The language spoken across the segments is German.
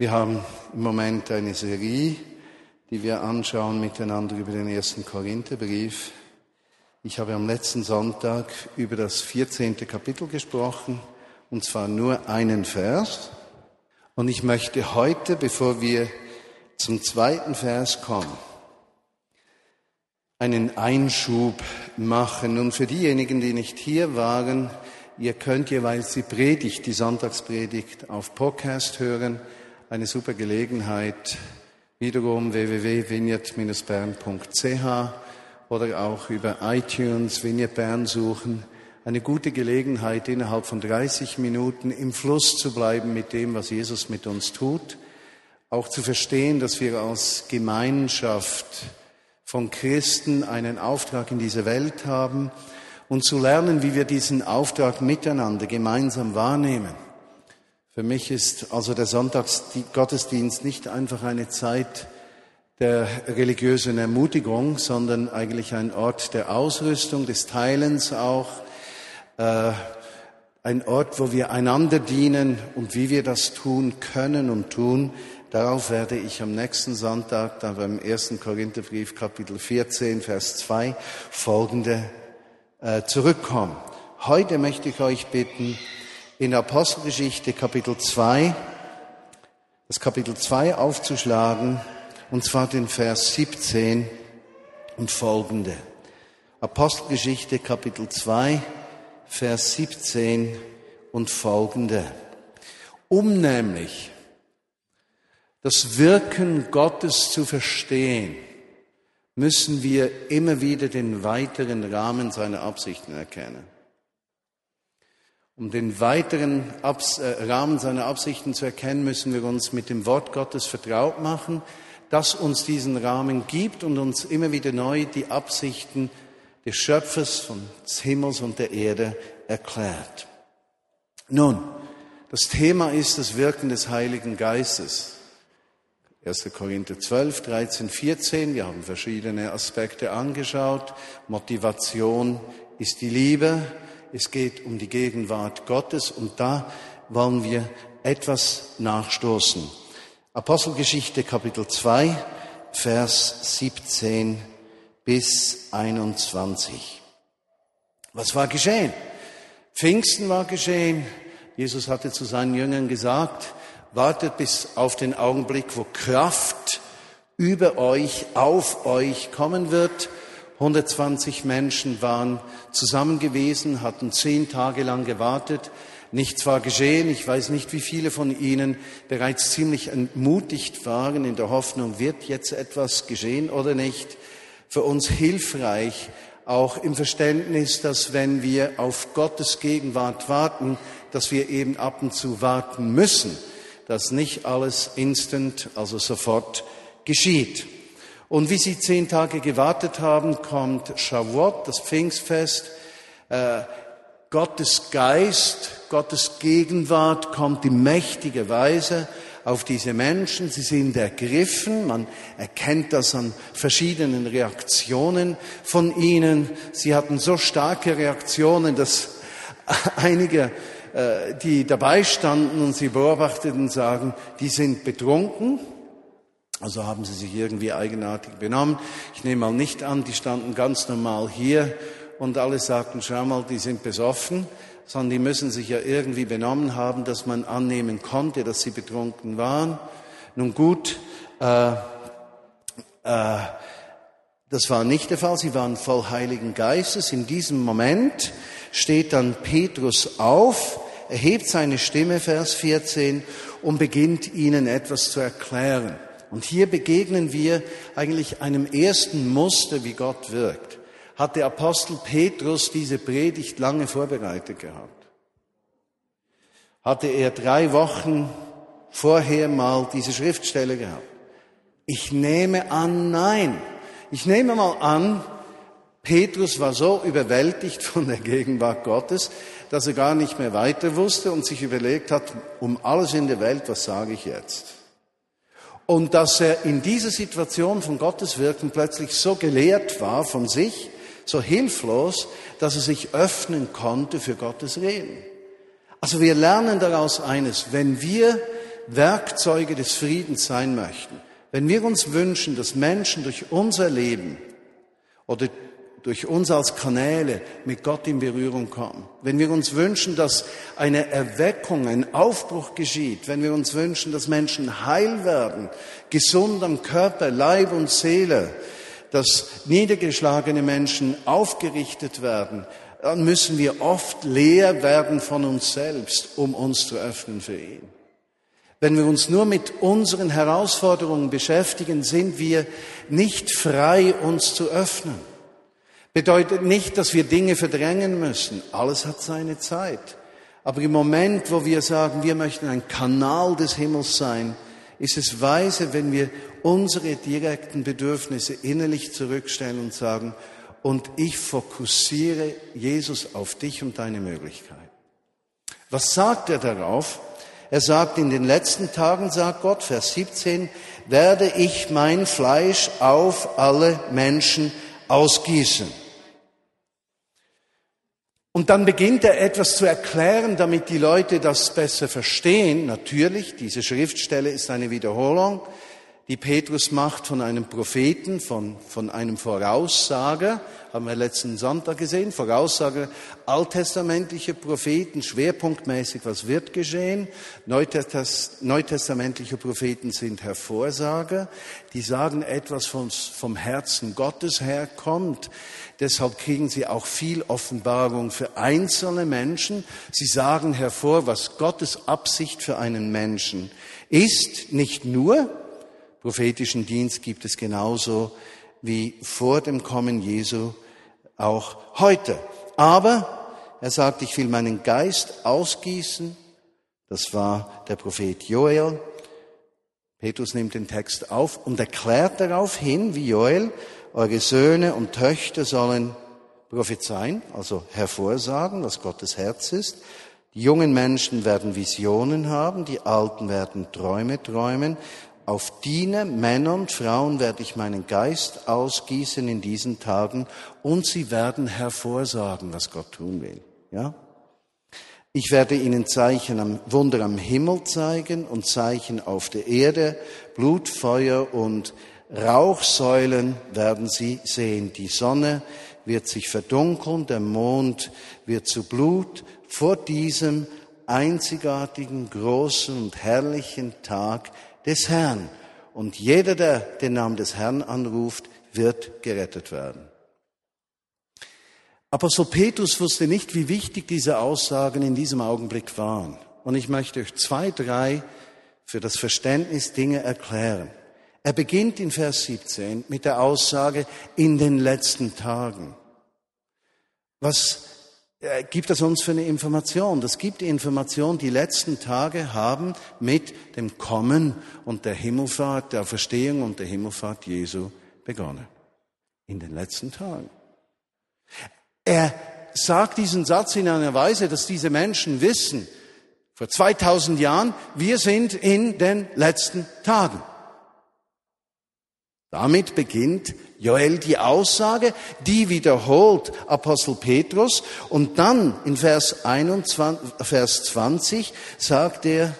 Wir haben im Moment eine Serie, die wir anschauen miteinander über den ersten Korintherbrief. Ich habe am letzten Sonntag über das 14. Kapitel gesprochen, und zwar nur einen Vers. Und ich möchte heute, bevor wir zum zweiten Vers kommen, einen Einschub machen. Und für diejenigen, die nicht hier waren, ihr könnt jeweils die Predigt, die Sonntagspredigt auf Podcast hören. Eine super Gelegenheit. Wiederum www.vineyard-bern.ch oder auch über iTunes Vineyard Bern suchen. Eine gute Gelegenheit, innerhalb von 30 Minuten im Fluss zu bleiben mit dem, was Jesus mit uns tut. Auch zu verstehen, dass wir als Gemeinschaft von Christen einen Auftrag in dieser Welt haben und zu lernen, wie wir diesen Auftrag miteinander gemeinsam wahrnehmen. Für mich ist also der Sonntagsgottesdienst nicht einfach eine Zeit der religiösen Ermutigung, sondern eigentlich ein Ort der Ausrüstung, des Teilens auch, äh, ein Ort, wo wir einander dienen und wie wir das tun können und tun, Darauf werde ich am nächsten Sonntag, dann beim ersten Korintherbrief, Kapitel 14, Vers 2, folgende äh, zurückkommen. Heute möchte ich euch bitten, in Apostelgeschichte Kapitel 2, das Kapitel 2 aufzuschlagen, und zwar den Vers 17 und folgende. Apostelgeschichte Kapitel 2, Vers 17 und folgende. Um nämlich das Wirken Gottes zu verstehen, müssen wir immer wieder den weiteren Rahmen seiner Absichten erkennen. Um den weiteren Abs äh, Rahmen seiner Absichten zu erkennen, müssen wir uns mit dem Wort Gottes vertraut machen, das uns diesen Rahmen gibt und uns immer wieder neu die Absichten des Schöpfers von des Himmels und der Erde erklärt. Nun, das Thema ist das Wirken des Heiligen Geistes. 1. Korinther 12, 13, 14. Wir haben verschiedene Aspekte angeschaut. Motivation ist die Liebe. Es geht um die Gegenwart Gottes und da wollen wir etwas nachstoßen. Apostelgeschichte Kapitel 2, Vers 17 bis 21. Was war geschehen? Pfingsten war geschehen. Jesus hatte zu seinen Jüngern gesagt, wartet bis auf den Augenblick, wo Kraft über euch, auf euch kommen wird. 120 Menschen waren zusammen gewesen, hatten zehn Tage lang gewartet. Nichts war geschehen. Ich weiß nicht, wie viele von Ihnen bereits ziemlich entmutigt waren in der Hoffnung, wird jetzt etwas geschehen oder nicht. Für uns hilfreich, auch im Verständnis, dass wenn wir auf Gottes Gegenwart warten, dass wir eben ab und zu warten müssen dass nicht alles instant, also sofort geschieht. Und wie sie zehn Tage gewartet haben, kommt Shavuot, das Pfingstfest. Äh, Gottes Geist, Gottes Gegenwart kommt in mächtiger Weise auf diese Menschen. Sie sind ergriffen. Man erkennt das an verschiedenen Reaktionen von ihnen. Sie hatten so starke Reaktionen, dass einige äh, die dabei standen und sie beobachteten, sagen, die sind betrunken. Also haben sie sich irgendwie eigenartig benommen. Ich nehme mal nicht an, die standen ganz normal hier und alle sagten, schau mal, die sind besoffen, sondern die müssen sich ja irgendwie benommen haben, dass man annehmen konnte, dass sie betrunken waren. Nun gut, äh, äh, das war nicht der Fall. Sie waren voll Heiligen Geistes. In diesem Moment steht dann Petrus auf, erhebt seine Stimme, Vers 14, und beginnt ihnen etwas zu erklären. Und hier begegnen wir eigentlich einem ersten Muster, wie Gott wirkt. Hat der Apostel Petrus diese Predigt lange vorbereitet gehabt? Hatte er drei Wochen vorher mal diese Schriftstelle gehabt? Ich nehme an, nein. Ich nehme mal an, Petrus war so überwältigt von der Gegenwart Gottes, dass er gar nicht mehr weiter wusste und sich überlegt hat, um alles in der Welt, was sage ich jetzt? Und dass er in dieser Situation von Gottes Wirken plötzlich so gelehrt war von sich, so hilflos, dass er sich öffnen konnte für Gottes Reden. Also wir lernen daraus eines, wenn wir Werkzeuge des Friedens sein möchten, wenn wir uns wünschen, dass Menschen durch unser Leben oder durch uns als Kanäle mit Gott in Berührung kommen, wenn wir uns wünschen, dass eine Erweckung, ein Aufbruch geschieht, wenn wir uns wünschen, dass Menschen heil werden, gesund am Körper, Leib und Seele, dass niedergeschlagene Menschen aufgerichtet werden, dann müssen wir oft leer werden von uns selbst, um uns zu öffnen für ihn. Wenn wir uns nur mit unseren Herausforderungen beschäftigen, sind wir nicht frei, uns zu öffnen. Bedeutet nicht, dass wir Dinge verdrängen müssen. Alles hat seine Zeit. Aber im Moment, wo wir sagen, wir möchten ein Kanal des Himmels sein, ist es weise, wenn wir unsere direkten Bedürfnisse innerlich zurückstellen und sagen, und ich fokussiere Jesus auf dich und deine Möglichkeit. Was sagt er darauf? Er sagt, in den letzten Tagen, sagt Gott, Vers 17, werde ich mein Fleisch auf alle Menschen ausgießen. Und dann beginnt er etwas zu erklären, damit die Leute das besser verstehen. Natürlich, diese Schriftstelle ist eine Wiederholung, die Petrus macht von einem Propheten, von, von einem Voraussager, haben wir letzten Sonntag gesehen, Voraussager, alttestamentliche Propheten, schwerpunktmäßig, was wird geschehen. Neutestamentliche Propheten sind Hervorsager, die sagen etwas vom, vom Herzen Gottes herkommt. Deshalb kriegen sie auch viel Offenbarung für einzelne Menschen. Sie sagen hervor, was Gottes Absicht für einen Menschen ist, nicht nur, prophetischen Dienst gibt es genauso wie vor dem Kommen Jesu auch heute. Aber er sagt, ich will meinen Geist ausgießen. Das war der Prophet Joel. Petrus nimmt den Text auf und erklärt darauf hin, wie Joel, eure Söhne und Töchter sollen prophezeien, also hervorsagen, was Gottes Herz ist. Die jungen Menschen werden Visionen haben, die Alten werden Träume träumen, auf Diener, Männer und Frauen werde ich meinen Geist ausgießen in diesen Tagen und sie werden hervorsagen, was Gott tun will. Ja? Ich werde ihnen Zeichen am, Wunder am Himmel zeigen und Zeichen auf der Erde, Blut, Feuer und Rauchsäulen werden sie sehen. Die Sonne wird sich verdunkeln, der Mond wird zu Blut vor diesem einzigartigen, großen und herrlichen Tag des Herrn. Und jeder, der den Namen des Herrn anruft, wird gerettet werden. Apostel Petrus wusste nicht, wie wichtig diese Aussagen in diesem Augenblick waren. Und ich möchte euch zwei, drei für das Verständnis Dinge erklären. Er beginnt in Vers 17 mit der Aussage in den letzten Tagen. Was gibt das uns für eine Information? Das gibt die Information, die letzten Tage haben mit dem Kommen und der Himmelfahrt, der Verstehung und der Himmelfahrt Jesu begonnen. In den letzten Tagen. Er sagt diesen Satz in einer Weise, dass diese Menschen wissen, vor 2000 Jahren, wir sind in den letzten Tagen. Damit beginnt Joel die Aussage, die wiederholt Apostel Petrus und dann in Vers 21, Vers 20 sagt er,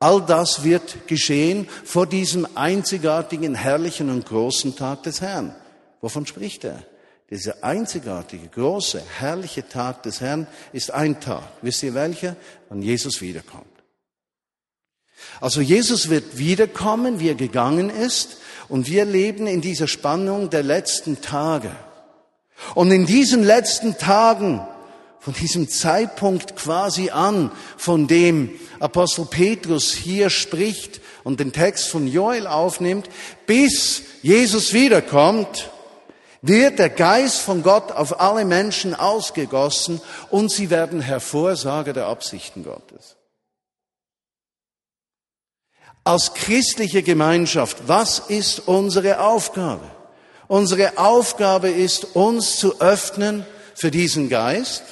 all das wird geschehen vor diesem einzigartigen, herrlichen und großen Tag des Herrn. Wovon spricht er? Dieser einzigartige, große, herrliche Tag des Herrn ist ein Tag. Wisst ihr welcher? Wann Jesus wiederkommt. Also Jesus wird wiederkommen, wie er gegangen ist. Und wir leben in dieser Spannung der letzten Tage. Und in diesen letzten Tagen, von diesem Zeitpunkt quasi an, von dem Apostel Petrus hier spricht und den Text von Joel aufnimmt, bis Jesus wiederkommt, wird der Geist von Gott auf alle Menschen ausgegossen und sie werden Hervorsager der Absichten Gottes. Als christliche Gemeinschaft, was ist unsere Aufgabe? Unsere Aufgabe ist, uns zu öffnen für diesen Geist,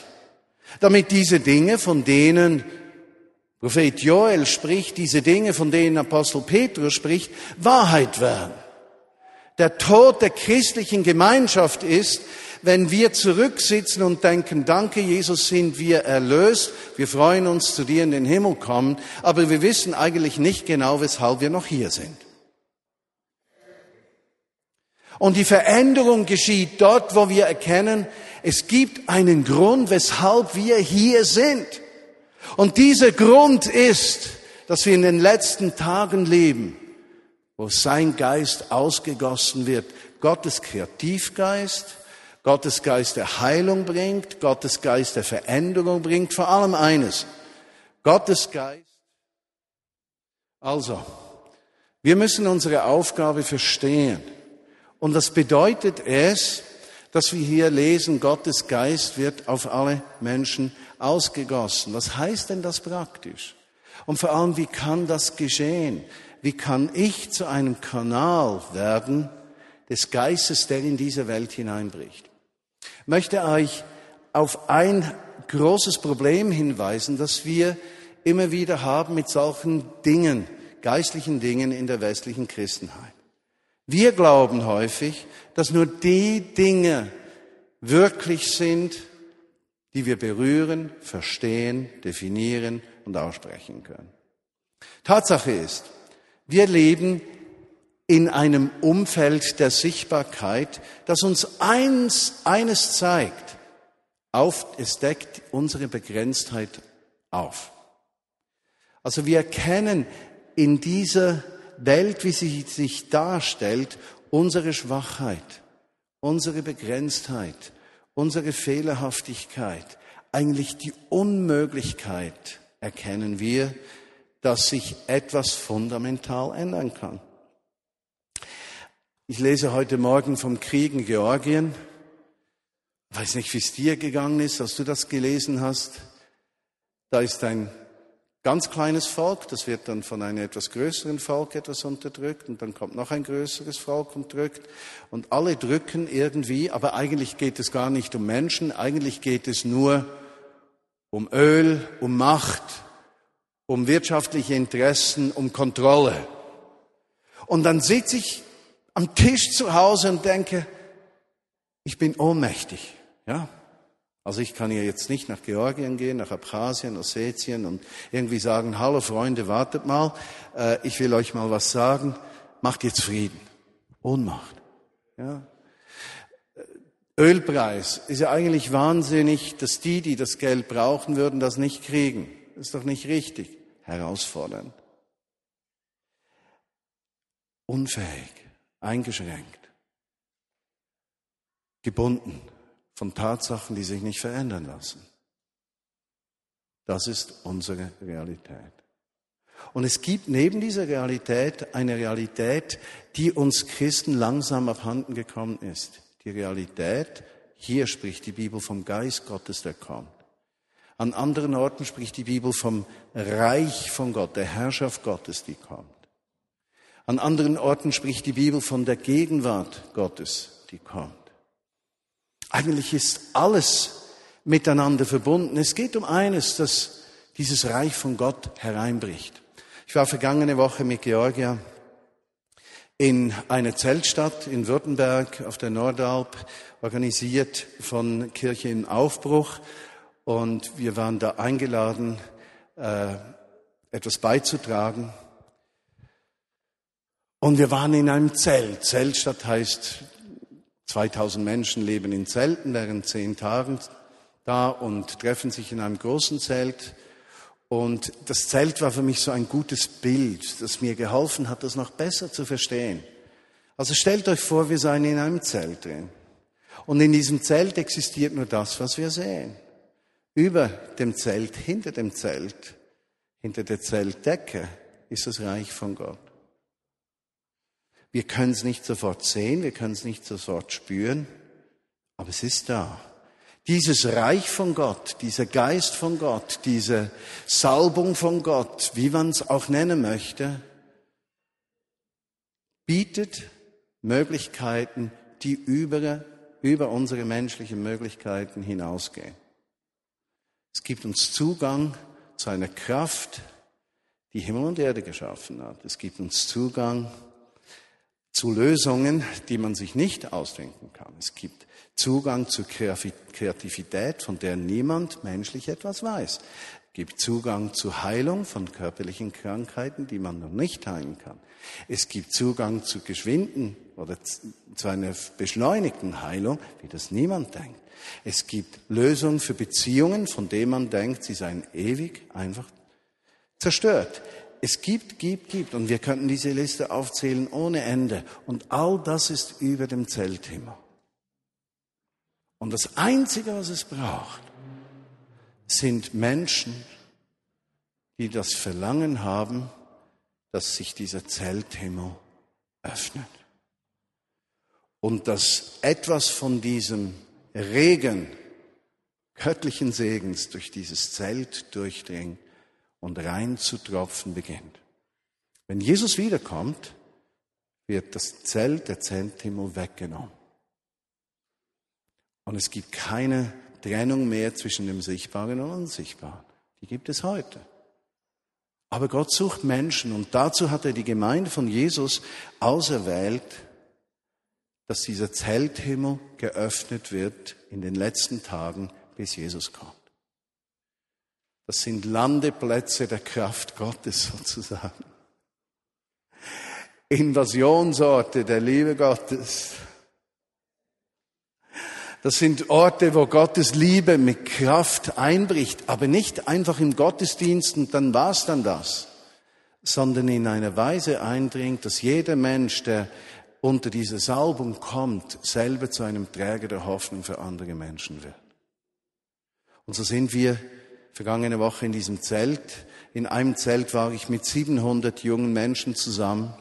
damit diese Dinge, von denen Prophet Joel spricht, diese Dinge, von denen Apostel Petrus spricht, Wahrheit werden. Der Tod der christlichen Gemeinschaft ist, wenn wir zurücksitzen und denken, danke Jesus, sind wir erlöst, wir freuen uns, zu dir in den Himmel kommen, aber wir wissen eigentlich nicht genau, weshalb wir noch hier sind. Und die Veränderung geschieht dort, wo wir erkennen, es gibt einen Grund, weshalb wir hier sind. Und dieser Grund ist, dass wir in den letzten Tagen leben, wo sein Geist ausgegossen wird. Gottes Kreativgeist, Gottes Geist der Heilung bringt, Gottes Geist der Veränderung bringt, vor allem eines. Gottes Geist. Also, wir müssen unsere Aufgabe verstehen. Und das bedeutet es, dass wir hier lesen, Gottes Geist wird auf alle Menschen ausgegossen. Was heißt denn das praktisch? Und vor allem, wie kann das geschehen? Wie kann ich zu einem Kanal werden des Geistes, der in diese Welt hineinbricht? Möchte euch auf ein großes Problem hinweisen, das wir immer wieder haben mit solchen Dingen, geistlichen Dingen in der westlichen Christenheit. Wir glauben häufig, dass nur die Dinge wirklich sind, die wir berühren, verstehen, definieren und aussprechen können. Tatsache ist, wir leben in einem Umfeld der Sichtbarkeit, das uns eins, eines zeigt. Auf, es deckt unsere Begrenztheit auf. Also wir erkennen in dieser Welt, wie sie sich darstellt, unsere Schwachheit, unsere Begrenztheit, unsere Fehlerhaftigkeit, eigentlich die Unmöglichkeit erkennen wir, dass sich etwas fundamental ändern kann. Ich lese heute Morgen vom Krieg in Georgien. Ich weiß nicht, wie es dir gegangen ist, als du das gelesen hast. Da ist ein ganz kleines Volk, das wird dann von einem etwas größeren Volk etwas unterdrückt und dann kommt noch ein größeres Volk und drückt und alle drücken irgendwie, aber eigentlich geht es gar nicht um Menschen, eigentlich geht es nur um Öl, um Macht, um wirtschaftliche Interessen, um Kontrolle. Und dann sitze ich am Tisch zu Hause und denke, ich bin ohnmächtig, ja? Also ich kann ja jetzt nicht nach Georgien gehen, nach Abchasien, Ossetien und irgendwie sagen, hallo Freunde, wartet mal, äh, ich will euch mal was sagen, macht jetzt Frieden. Ohnmacht. Ja. Ölpreis ist ja eigentlich wahnsinnig, dass die, die das Geld brauchen würden, das nicht kriegen. Ist doch nicht richtig. Herausfordernd. Unfähig, eingeschränkt, gebunden von Tatsachen, die sich nicht verändern lassen. Das ist unsere Realität. Und es gibt neben dieser Realität eine Realität, die uns Christen langsam abhanden gekommen ist. Die Realität, hier spricht die Bibel vom Geist Gottes, der kommt. An anderen Orten spricht die Bibel vom Reich von Gott, der Herrschaft Gottes, die kommt. An anderen Orten spricht die Bibel von der Gegenwart Gottes, die kommt. Eigentlich ist alles miteinander verbunden. Es geht um eines, dass dieses Reich von Gott hereinbricht. Ich war vergangene Woche mit Georgia in einer Zeltstadt in Württemberg auf der Nordalp, organisiert von Kirche im Aufbruch. Und wir waren da eingeladen, äh, etwas beizutragen. Und wir waren in einem Zelt. Zeltstadt heißt 2000 Menschen leben in Zelten während zehn Tagen da und treffen sich in einem großen Zelt. Und das Zelt war für mich so ein gutes Bild, das mir geholfen hat, das noch besser zu verstehen. Also stellt euch vor, wir seien in einem Zelt drin. Und in diesem Zelt existiert nur das, was wir sehen. Über dem Zelt, hinter dem Zelt, hinter der Zeltdecke ist das Reich von Gott. Wir können es nicht sofort sehen, wir können es nicht sofort spüren, aber es ist da. Dieses Reich von Gott, dieser Geist von Gott, diese Salbung von Gott, wie man es auch nennen möchte, bietet Möglichkeiten, die über, über unsere menschlichen Möglichkeiten hinausgehen. Es gibt uns Zugang zu einer Kraft, die Himmel und Erde geschaffen hat. Es gibt uns Zugang zu Lösungen, die man sich nicht ausdenken kann. Es gibt Zugang zu Kreativität, von der niemand menschlich etwas weiß. Es gibt Zugang zu Heilung von körperlichen Krankheiten, die man noch nicht heilen kann. Es gibt Zugang zu geschwinden oder zu einer beschleunigten Heilung, wie das niemand denkt. Es gibt Lösungen für Beziehungen, von denen man denkt, sie seien ewig einfach zerstört. Es gibt, gibt, gibt. Und wir könnten diese Liste aufzählen ohne Ende. Und all das ist über dem Zeltthema. Und das Einzige, was es braucht, sind Menschen, die das Verlangen haben, dass sich dieser Zelthimmel öffnet. Und dass etwas von diesem Regen göttlichen Segens durch dieses Zelt durchdringt und rein zu tropfen beginnt. Wenn Jesus wiederkommt, wird das Zelt, der Zelthimmel weggenommen. Und es gibt keine Trennung mehr zwischen dem Sichtbaren und Unsichtbaren. Die gibt es heute. Aber Gott sucht Menschen und dazu hat er die Gemeinde von Jesus auserwählt, dass dieser Zelthimmel geöffnet wird in den letzten Tagen, bis Jesus kommt. Das sind Landeplätze der Kraft Gottes sozusagen. Invasionsorte der Liebe Gottes. Das sind Orte, wo Gottes Liebe mit Kraft einbricht, aber nicht einfach im Gottesdienst und dann war's dann das, sondern in einer Weise eindringt, dass jeder Mensch, der unter diese Salbung kommt, selber zu einem Träger der Hoffnung für andere Menschen wird. Und so sind wir vergangene Woche in diesem Zelt. In einem Zelt war ich mit 700 jungen Menschen zusammen.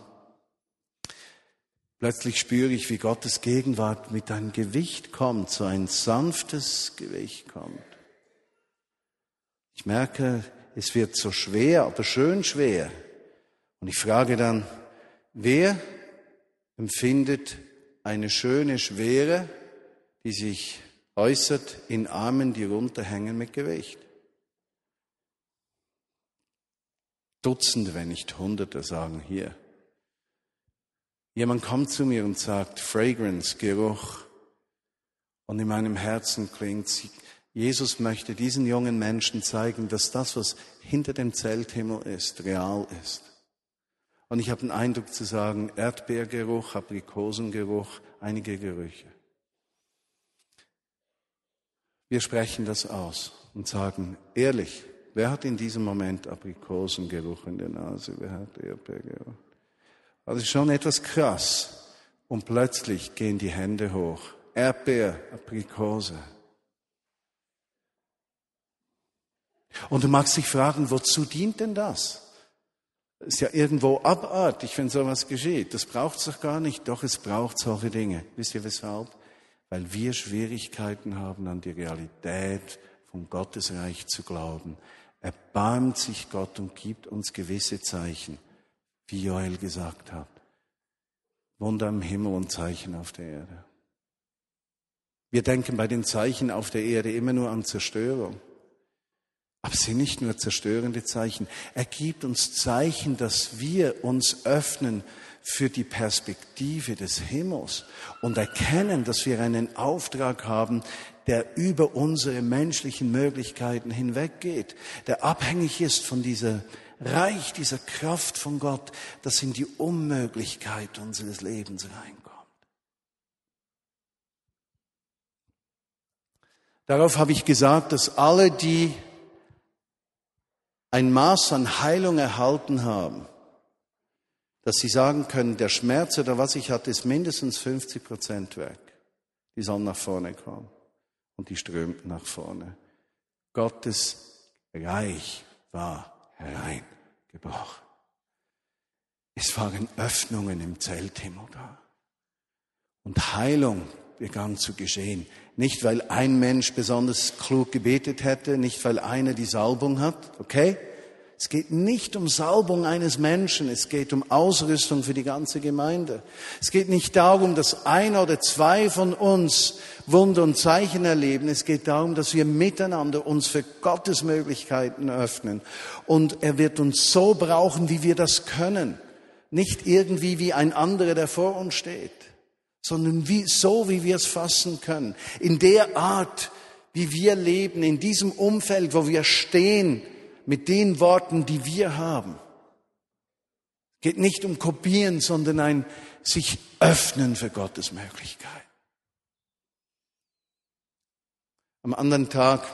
Plötzlich spüre ich, wie Gottes Gegenwart mit einem Gewicht kommt, so ein sanftes Gewicht kommt. Ich merke, es wird so schwer, aber schön schwer. Und ich frage dann, wer empfindet eine schöne Schwere, die sich äußert in Armen, die runterhängen mit Gewicht? Dutzende, wenn nicht Hunderte sagen hier. Jemand kommt zu mir und sagt, Fragrance, Geruch. Und in meinem Herzen klingt, Jesus möchte diesen jungen Menschen zeigen, dass das, was hinter dem Zelthimmel ist, real ist. Und ich habe den Eindruck zu sagen, Erdbeergeruch, Aprikosengeruch, einige Gerüche. Wir sprechen das aus und sagen, ehrlich, Wer hat in diesem Moment Aprikosengeruch in der Nase? Wer hat Erdbeergeruch? Also schon etwas krass. Und plötzlich gehen die Hände hoch. Erdbeer, Aprikose. Und du magst dich fragen, wozu dient denn das? Ist ja irgendwo abartig, wenn sowas geschieht. Das braucht es doch gar nicht. Doch es braucht solche Dinge. Wisst ihr weshalb? Weil wir Schwierigkeiten haben, an die Realität vom Gottesreich zu glauben erbarmt sich Gott und gibt uns gewisse Zeichen, wie Joel gesagt hat. Wunder im Himmel und Zeichen auf der Erde. Wir denken bei den Zeichen auf der Erde immer nur an Zerstörung. Aber es sind nicht nur zerstörende Zeichen. Er gibt uns Zeichen, dass wir uns öffnen für die Perspektive des Himmels und erkennen, dass wir einen Auftrag haben, der über unsere menschlichen Möglichkeiten hinweggeht, der abhängig ist von dieser Reich, dieser Kraft von Gott, das in die Unmöglichkeit unseres Lebens reinkommt. Darauf habe ich gesagt, dass alle, die ein Maß an Heilung erhalten haben, dass sie sagen können, der Schmerz oder was ich hatte, ist mindestens 50 Prozent weg. Die sollen nach vorne kommen. Und die strömten nach vorne. Gottes Reich war hereingebrochen. Es waren Öffnungen im Zelthimmel da. Und Heilung begann zu geschehen. Nicht, weil ein Mensch besonders klug gebetet hätte, nicht, weil einer die Salbung hat, okay? Es geht nicht um Salbung eines Menschen, es geht um Ausrüstung für die ganze Gemeinde. Es geht nicht darum, dass einer oder zwei von uns Wunder und Zeichen erleben. Es geht darum, dass wir miteinander uns für Gottes Möglichkeiten öffnen. Und er wird uns so brauchen, wie wir das können. Nicht irgendwie wie ein anderer, der vor uns steht, sondern wie, so, wie wir es fassen können. In der Art, wie wir leben, in diesem Umfeld, wo wir stehen, mit den Worten, die wir haben. Es geht nicht um Kopieren, sondern ein sich öffnen für Gottes Möglichkeit. Am anderen Tag,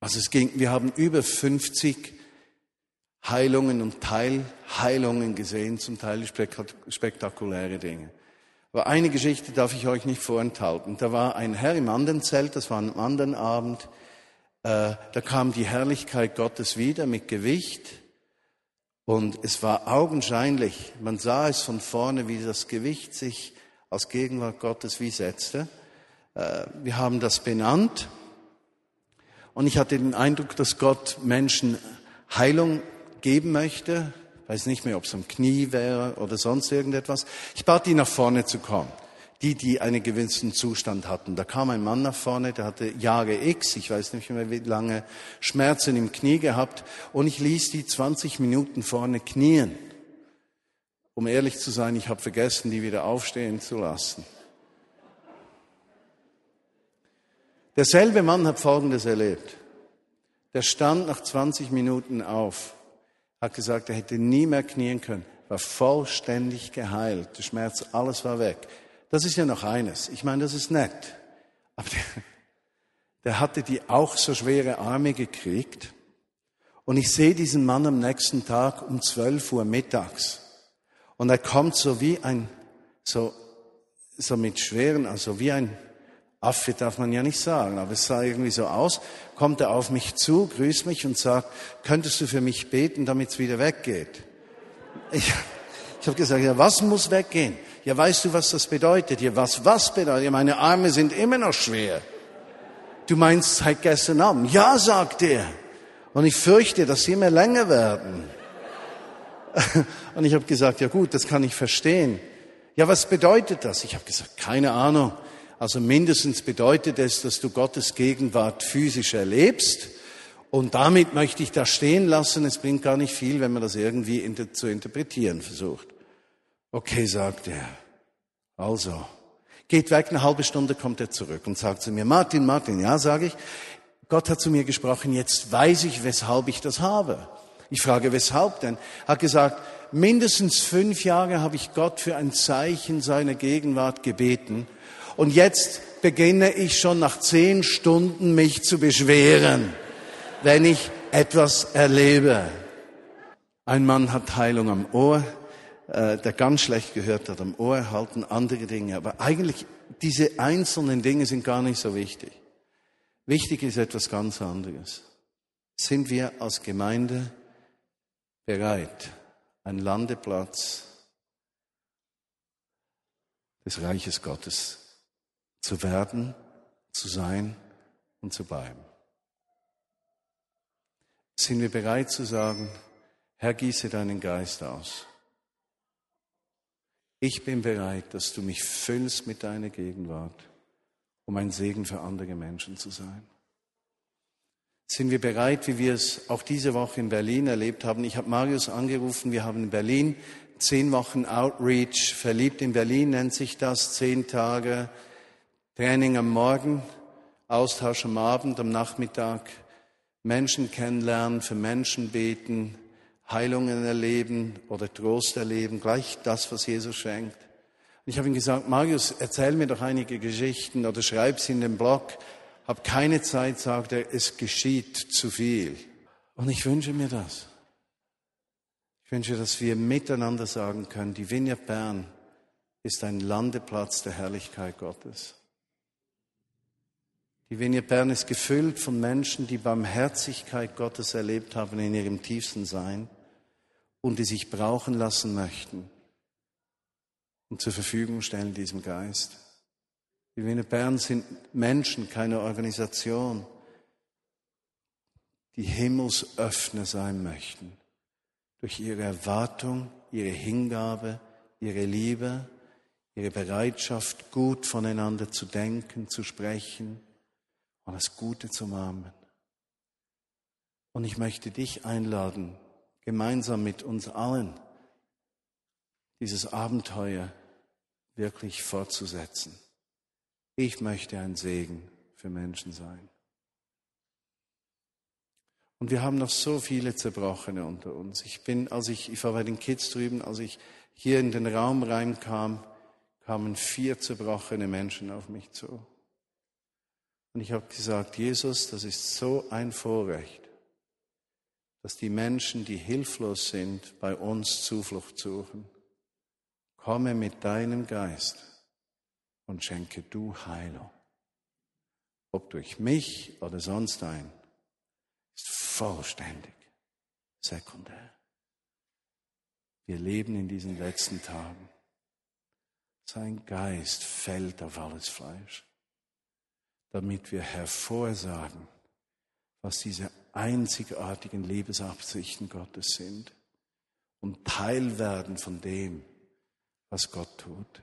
also es ging, wir haben über 50 Heilungen und Teilheilungen gesehen, zum Teil spektakuläre Dinge. Aber eine Geschichte darf ich euch nicht vorenthalten. Da war ein Herr im anderen Zelt, das war am anderen Abend, äh, da kam die Herrlichkeit Gottes wieder mit Gewicht und es war augenscheinlich, man sah es von vorne, wie das Gewicht sich aus Gegenwart Gottes wie setzte. Äh, wir haben das benannt und ich hatte den Eindruck, dass Gott Menschen Heilung geben möchte. Ich weiß nicht mehr, ob es am Knie wäre oder sonst irgendetwas. Ich bat ihn nach vorne zu kommen. Die, die einen gewissen Zustand hatten. Da kam ein Mann nach vorne, der hatte Jahre X, ich weiß nicht mehr wie lange, Schmerzen im Knie gehabt und ich ließ die 20 Minuten vorne knien. Um ehrlich zu sein, ich habe vergessen, die wieder aufstehen zu lassen. Derselbe Mann hat Folgendes erlebt. Der stand nach 20 Minuten auf hat gesagt, er hätte nie mehr knien können, war vollständig geheilt, der Schmerz, alles war weg. Das ist ja noch eines. Ich meine, das ist nett. Aber der, der hatte die auch so schwere Arme gekriegt. Und ich sehe diesen Mann am nächsten Tag um 12 Uhr mittags. Und er kommt so wie ein, so, so mit schweren, also wie ein Affe darf man ja nicht sagen, aber es sah irgendwie so aus, kommt er auf mich zu, grüßt mich und sagt, könntest du für mich beten, damit es wieder weggeht? Ich, ich habe gesagt, ja, was muss weggehen? Ja, weißt du, was das bedeutet? Ja, was, was bedeutet? Ja, meine Arme sind immer noch schwer. Du meinst seit gestern Abend? Ja, sagt er. Und ich fürchte, dass sie immer länger werden. Und ich habe gesagt, ja gut, das kann ich verstehen. Ja, was bedeutet das? Ich habe gesagt, keine Ahnung. Also mindestens bedeutet es, dass du Gottes Gegenwart physisch erlebst. Und damit möchte ich das stehen lassen. Es bringt gar nicht viel, wenn man das irgendwie zu interpretieren versucht. Okay, sagt er. Also, geht weg, eine halbe Stunde kommt er zurück und sagt zu mir, Martin, Martin, ja, sage ich, Gott hat zu mir gesprochen, jetzt weiß ich, weshalb ich das habe. Ich frage, weshalb denn? Hat gesagt, mindestens fünf Jahre habe ich Gott für ein Zeichen seiner Gegenwart gebeten und jetzt beginne ich schon nach zehn Stunden mich zu beschweren, wenn ich etwas erlebe. Ein Mann hat Heilung am Ohr, äh, der ganz schlecht gehört hat, am Ohr halten andere Dinge. Aber eigentlich, diese einzelnen Dinge sind gar nicht so wichtig. Wichtig ist etwas ganz anderes. Sind wir als Gemeinde bereit, ein Landeplatz des Reiches Gottes zu werden, zu sein und zu bleiben. Sind wir bereit zu sagen, Herr, gieße deinen Geist aus. Ich bin bereit, dass du mich füllst mit deiner Gegenwart, um ein Segen für andere Menschen zu sein. Sind wir bereit, wie wir es auch diese Woche in Berlin erlebt haben? Ich habe Marius angerufen, wir haben in Berlin zehn Wochen Outreach, verliebt in Berlin nennt sich das, zehn Tage Training am Morgen, Austausch am Abend, am Nachmittag, Menschen kennenlernen, für Menschen beten, Heilungen erleben oder Trost erleben, gleich das, was Jesus schenkt. Und ich habe ihm gesagt, Marius, erzähl mir doch einige Geschichten oder schreib sie in den Blog. Hab keine Zeit, sagt er, es geschieht zu viel. Und ich wünsche mir das. Ich wünsche, dass wir miteinander sagen können, die Vineyard Bern ist ein Landeplatz der Herrlichkeit Gottes. Die Vignette Bern ist gefüllt von Menschen, die Barmherzigkeit Gottes erlebt haben in ihrem tiefsten Sein und die sich brauchen lassen möchten und zur Verfügung stellen diesem Geist. Die Wiener Bern sind Menschen, keine Organisation, die Himmelsöffner sein möchten. Durch ihre Erwartung, ihre Hingabe, ihre Liebe, ihre Bereitschaft, gut voneinander zu denken, zu sprechen, und das Gute zu umarmen. Und ich möchte dich einladen, gemeinsam mit uns allen dieses Abenteuer wirklich fortzusetzen. Ich möchte ein Segen für Menschen sein. Und wir haben noch so viele Zerbrochene unter uns. Ich bin, als ich, ich war bei den Kids drüben, als ich hier in den Raum reinkam, kamen vier zerbrochene Menschen auf mich zu. Und ich habe gesagt, Jesus, das ist so ein Vorrecht, dass die Menschen, die hilflos sind, bei uns Zuflucht suchen. Komme mit deinem Geist und schenke du Heilung. Ob durch mich oder sonst ein, ist vollständig sekundär. Wir leben in diesen letzten Tagen. Sein Geist fällt auf alles Fleisch, damit wir hervorsagen, was diese einzigartigen Lebensabsichten Gottes sind und Teil werden von dem, was Gott tut.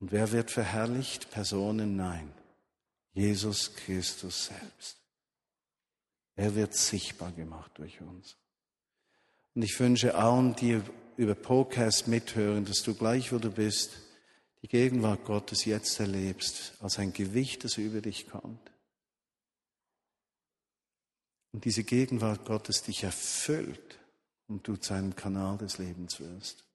Und wer wird verherrlicht? Personen? Nein. Jesus Christus selbst. Er wird sichtbar gemacht durch uns. Und ich wünsche allen, die über Podcast mithören, dass du gleich, wo du bist, die Gegenwart Gottes jetzt erlebst, als ein Gewicht, das über dich kommt. Und diese Gegenwart Gottes dich erfüllt und du zu einem Kanal des Lebens wirst.